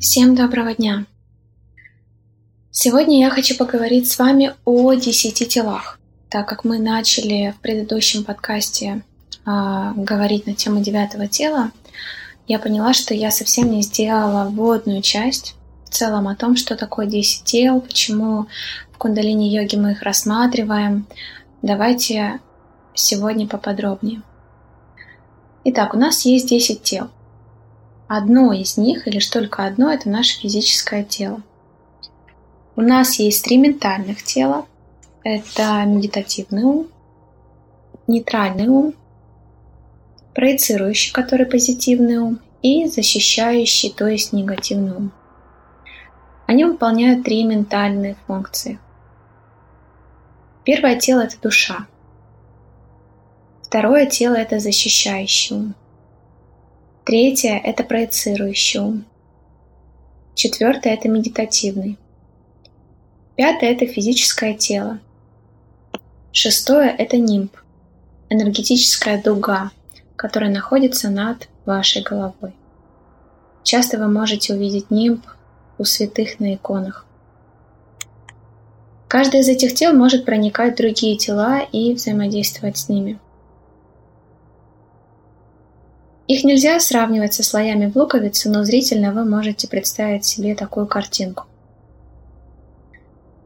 Всем доброго дня! Сегодня я хочу поговорить с вами о десяти телах. Так как мы начали в предыдущем подкасте говорить на тему девятого тела, я поняла, что я совсем не сделала вводную часть в целом о том, что такое 10 тел, почему в кундалини-йоге мы их рассматриваем. Давайте сегодня поподробнее. Итак, у нас есть 10 тел. Одно из них, или лишь только одно, это наше физическое тело. У нас есть три ментальных тела. Это медитативный ум, нейтральный ум, проецирующий, который позитивный ум, и защищающий, то есть негативный ум. Они выполняют три ментальные функции. Первое тело – это душа. Второе тело – это защищающий ум. Третье – это проецирующий ум. Четвертое – это медитативный. Пятое – это физическое тело. Шестое – это нимб, энергетическая дуга, которая находится над вашей головой. Часто вы можете увидеть нимб у святых на иконах. Каждое из этих тел может проникать в другие тела и взаимодействовать с ними – их нельзя сравнивать со слоями в луковице, но зрительно вы можете представить себе такую картинку.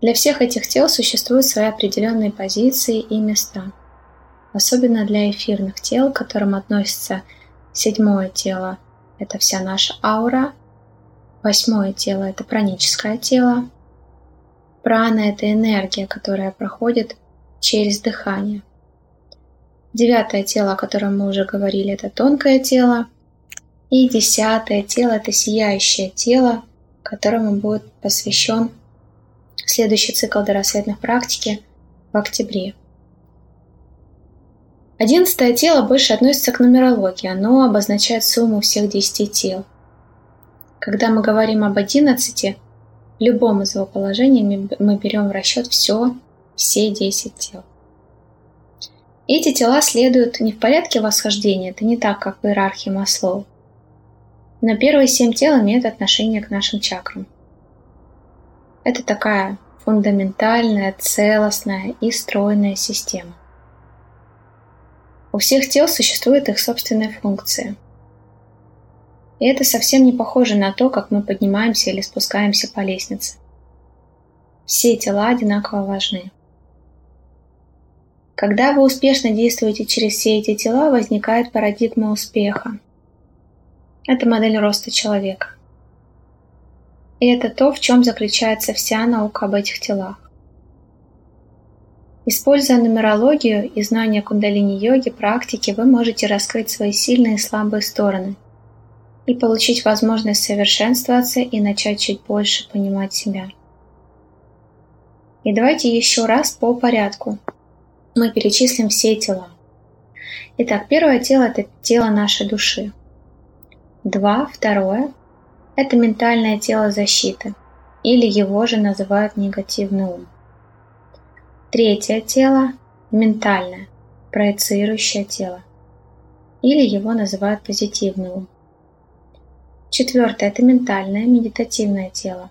Для всех этих тел существуют свои определенные позиции и места. Особенно для эфирных тел, к которым относится седьмое тело – это вся наша аура, восьмое тело – это праническое тело, прана – это энергия, которая проходит через дыхание – Девятое тело, о котором мы уже говорили, это тонкое тело. И десятое тело – это сияющее тело, которому будет посвящен следующий цикл дорассветных практики в октябре. Одиннадцатое тело больше относится к нумерологии, оно обозначает сумму всех десяти тел. Когда мы говорим об одиннадцати, в любом из его положений мы берем в расчет все, все десять тел. Эти тела следуют не в порядке восхождения, это не так, как в иерархии Маслоу. Но первые семь тел имеют отношение к нашим чакрам. Это такая фундаментальная, целостная и стройная система. У всех тел существует их собственная функция. И это совсем не похоже на то, как мы поднимаемся или спускаемся по лестнице. Все тела одинаково важны. Когда вы успешно действуете через все эти тела, возникает парадигма успеха. Это модель роста человека. И это то, в чем заключается вся наука об этих телах. Используя нумерологию и знания кундалини-йоги, практики, вы можете раскрыть свои сильные и слабые стороны и получить возможность совершенствоваться и начать чуть больше понимать себя. И давайте еще раз по порядку мы перечислим все тела. Итак, первое тело – это тело нашей души. Два, второе – это ментальное тело защиты, или его же называют негативный ум. Третье тело – ментальное, проецирующее тело, или его называют позитивный ум. Четвертое – это ментальное, медитативное тело,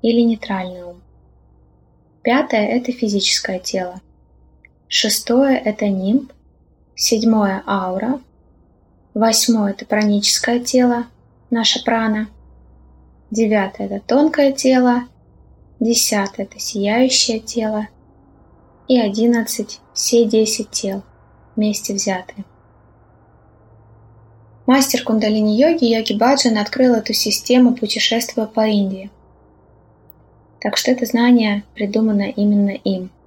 или нейтральный ум. Пятое – это физическое тело – Шестое – это нимб. Седьмое – аура. Восьмое – это праническое тело, наша прана. Девятое – это тонкое тело. Десятое – это сияющее тело. И одиннадцать – все десять тел, вместе взятые. Мастер кундалини-йоги Йоги Баджан открыл эту систему, путешествуя по Индии. Так что это знание придумано именно им –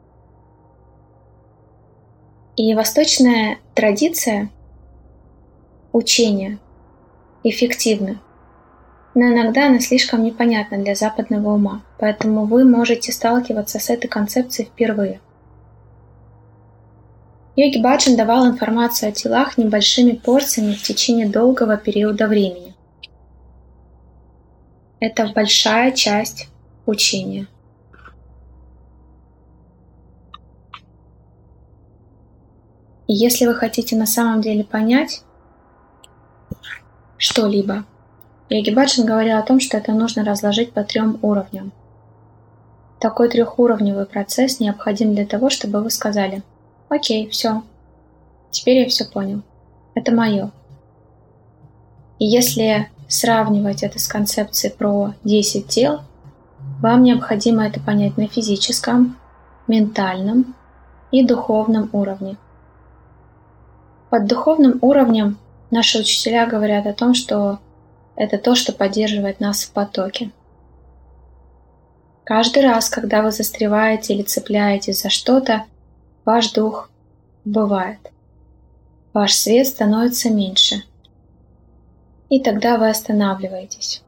и восточная традиция учения эффективна, но иногда она слишком непонятна для западного ума, поэтому вы можете сталкиваться с этой концепцией впервые. Йоги Баджан давал информацию о телах небольшими порциями в течение долгого периода времени. Это большая часть учения. И если вы хотите на самом деле понять что-либо, Йоги Баджан говорил о том, что это нужно разложить по трем уровням. Такой трехуровневый процесс необходим для того, чтобы вы сказали «Окей, все, теперь я все понял, это мое». И если сравнивать это с концепцией про 10 тел, вам необходимо это понять на физическом, ментальном и духовном уровне – под духовным уровнем наши учителя говорят о том, что это то, что поддерживает нас в потоке. Каждый раз, когда вы застреваете или цепляетесь за что-то, ваш дух бывает. Ваш свет становится меньше. И тогда вы останавливаетесь.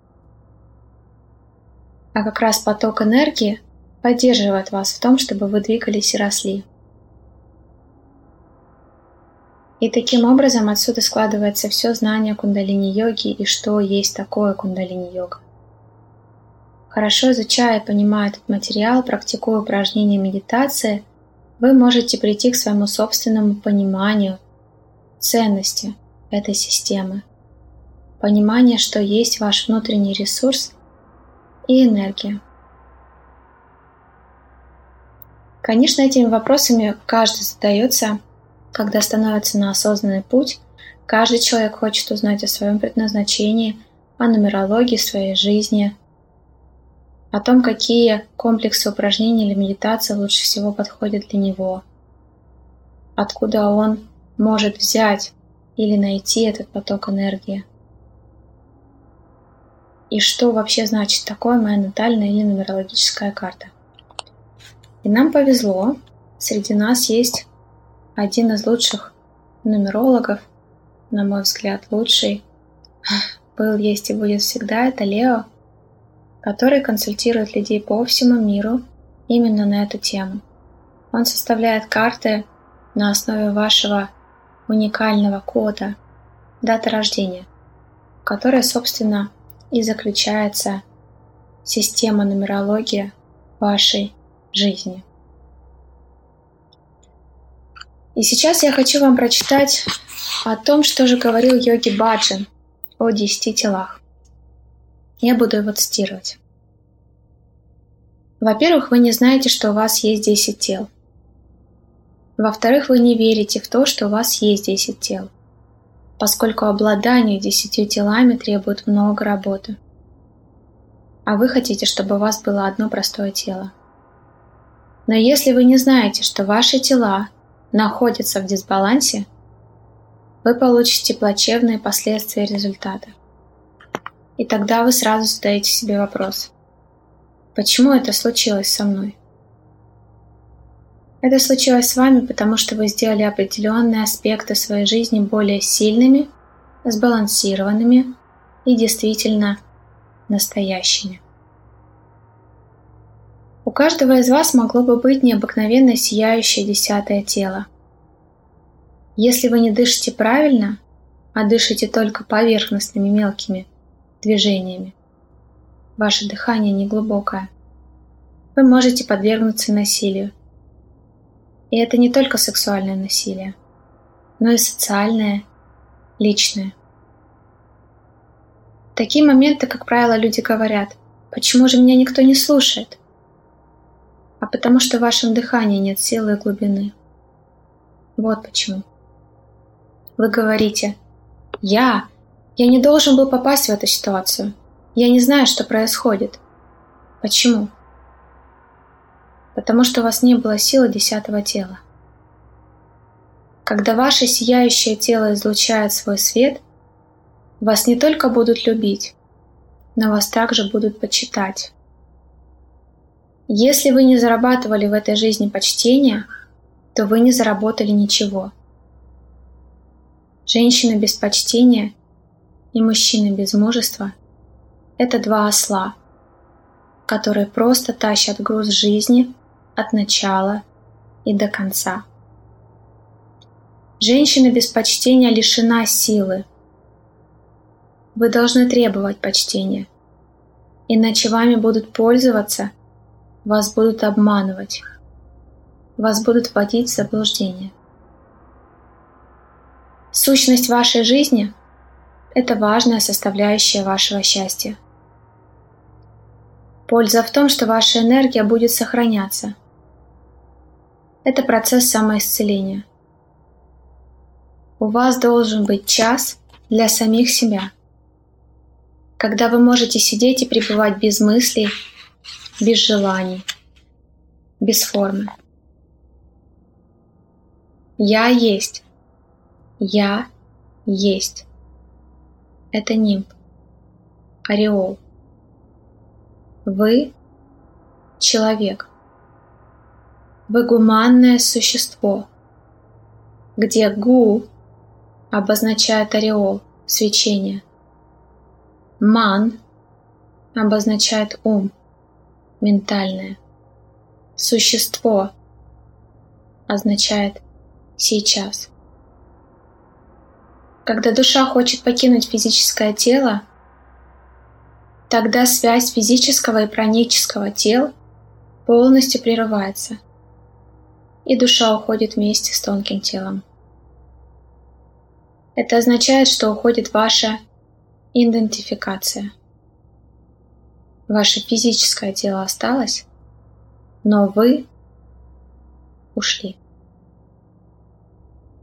А как раз поток энергии поддерживает вас в том, чтобы вы двигались и росли. И таким образом отсюда складывается все знание кундалини-йоги и что есть такое кундалини-йога. Хорошо изучая и понимая этот материал, практикуя упражнения медитации, вы можете прийти к своему собственному пониманию ценности этой системы, понимание, что есть ваш внутренний ресурс и энергия. Конечно, этими вопросами каждый задается когда становится на осознанный путь, каждый человек хочет узнать о своем предназначении, о нумерологии своей жизни, о том, какие комплексы упражнений или медитации лучше всего подходят для него, откуда он может взять или найти этот поток энергии. И что вообще значит такое моя натальная или нумерологическая карта. И нам повезло, среди нас есть один из лучших нумерологов, на мой взгляд, лучший, был, есть и будет всегда, это Лео, который консультирует людей по всему миру именно на эту тему. Он составляет карты на основе вашего уникального кода, даты рождения, в которой, собственно, и заключается система нумерологии вашей жизни. И сейчас я хочу вам прочитать о том, что же говорил йоги Баджан о десяти телах. Я буду его цитировать. Во-первых, вы не знаете, что у вас есть десять тел. Во-вторых, вы не верите в то, что у вас есть десять тел, поскольку обладание десятью телами требует много работы. А вы хотите, чтобы у вас было одно простое тело. Но если вы не знаете, что ваши тела находится в дисбалансе, вы получите плачевные последствия результата. И тогда вы сразу задаете себе вопрос, почему это случилось со мной? Это случилось с вами, потому что вы сделали определенные аспекты своей жизни более сильными, сбалансированными и действительно настоящими. У каждого из вас могло бы быть необыкновенно сияющее десятое тело. Если вы не дышите правильно, а дышите только поверхностными мелкими движениями, ваше дыхание неглубокое, вы можете подвергнуться насилию. И это не только сексуальное насилие, но и социальное, личное. В такие моменты, как правило, люди говорят, почему же меня никто не слушает? а потому что в вашем дыхании нет силы и глубины. Вот почему. Вы говорите, я, я не должен был попасть в эту ситуацию. Я не знаю, что происходит. Почему? Потому что у вас не было силы десятого тела. Когда ваше сияющее тело излучает свой свет, вас не только будут любить, но вас также будут почитать. Если вы не зарабатывали в этой жизни почтения, то вы не заработали ничего. Женщина без почтения и мужчина без мужества – это два осла, которые просто тащат груз жизни от начала и до конца. Женщина без почтения лишена силы. Вы должны требовать почтения, иначе вами будут пользоваться, вас будут обманывать, вас будут вводить в заблуждение. Сущность вашей жизни – это важная составляющая вашего счастья. Польза в том, что ваша энергия будет сохраняться. Это процесс самоисцеления. У вас должен быть час для самих себя, когда вы можете сидеть и пребывать без мыслей, без желаний, без формы. Я есть. Я есть. Это нимб. Ореол. Вы – человек. Вы гуманное существо, где гу обозначает ореол, свечение. Ман обозначает ум, ментальное. Существо означает сейчас. Когда душа хочет покинуть физическое тело, тогда связь физического и пранического тел полностью прерывается, и душа уходит вместе с тонким телом. Это означает, что уходит ваша идентификация. Ваше физическое тело осталось, но вы ушли.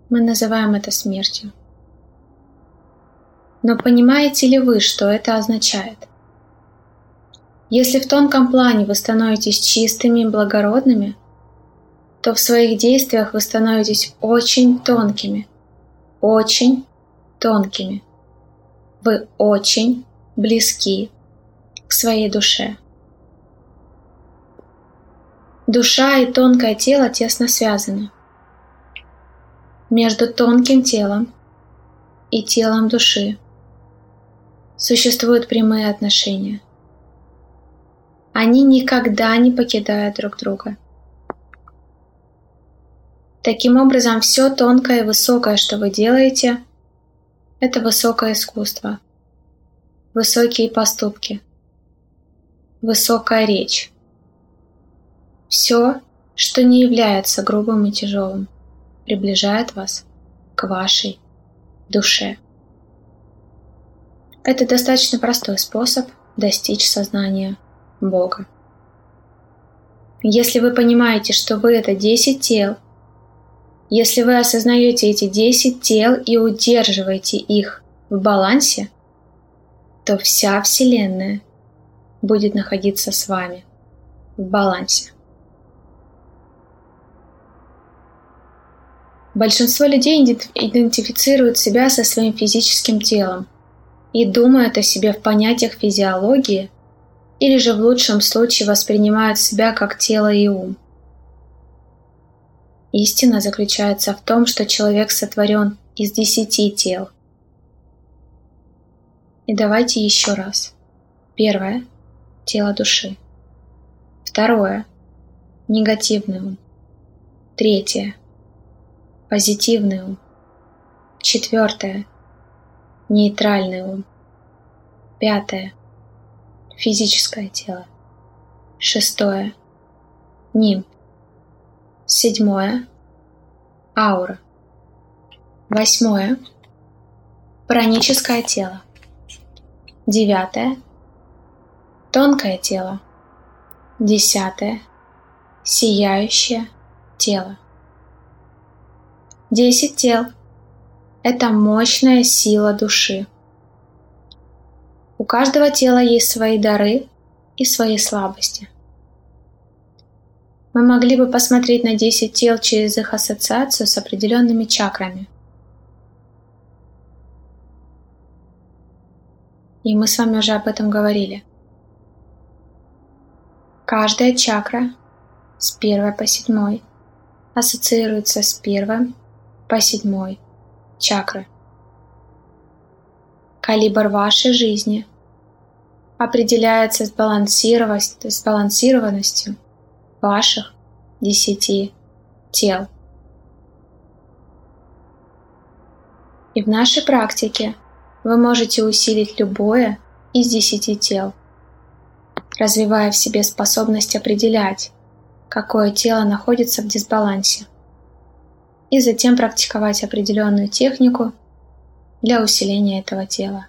Мы называем это смертью. Но понимаете ли вы, что это означает? Если в тонком плане вы становитесь чистыми и благородными, то в своих действиях вы становитесь очень тонкими, очень тонкими. Вы очень близки к своей душе. Душа и тонкое тело тесно связаны. Между тонким телом и телом души существуют прямые отношения. Они никогда не покидают друг друга. Таким образом, все тонкое и высокое, что вы делаете, это высокое искусство, высокие поступки, высокая речь. Все, что не является грубым и тяжелым, приближает вас к вашей душе. Это достаточно простой способ достичь сознания Бога. Если вы понимаете, что вы это 10 тел, если вы осознаете эти 10 тел и удерживаете их в балансе, то вся Вселенная будет находиться с вами в балансе. Большинство людей идентифицируют себя со своим физическим телом и думают о себе в понятиях физиологии или же в лучшем случае воспринимают себя как тело и ум. Истина заключается в том, что человек сотворен из десяти тел. И давайте еще раз. Первое – тело души. Второе – негативный ум. Третье – позитивный ум. Четвертое – нейтральный ум. Пятое – физическое тело. Шестое – нимб. Седьмое – аура. Восьмое – праническое тело. Девятое – тонкое тело. Десятое – сияющее тело. Десять тел – это мощная сила души. У каждого тела есть свои дары и свои слабости. Мы могли бы посмотреть на 10 тел через их ассоциацию с определенными чакрами. И мы с вами уже об этом говорили. Каждая чакра с первой по седьмой ассоциируется с первым по седьмой чакры. Калибр вашей жизни определяется сбалансированностью ваших десяти тел. И в нашей практике вы можете усилить любое из десяти тел, развивая в себе способность определять, какое тело находится в дисбалансе, и затем практиковать определенную технику для усиления этого тела.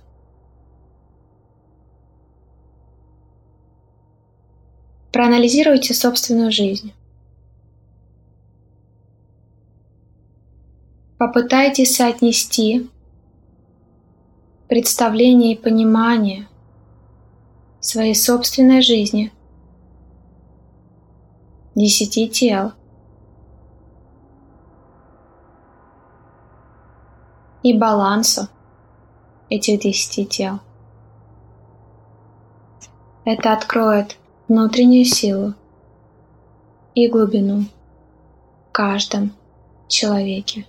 Проанализируйте собственную жизнь. Попытайтесь соотнести представление и понимание своей собственной жизни, десяти тел и балансу этих десяти тел. Это откроет внутреннюю силу и глубину в каждом человеке.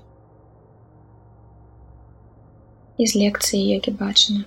Из лекции Йоги Баджана.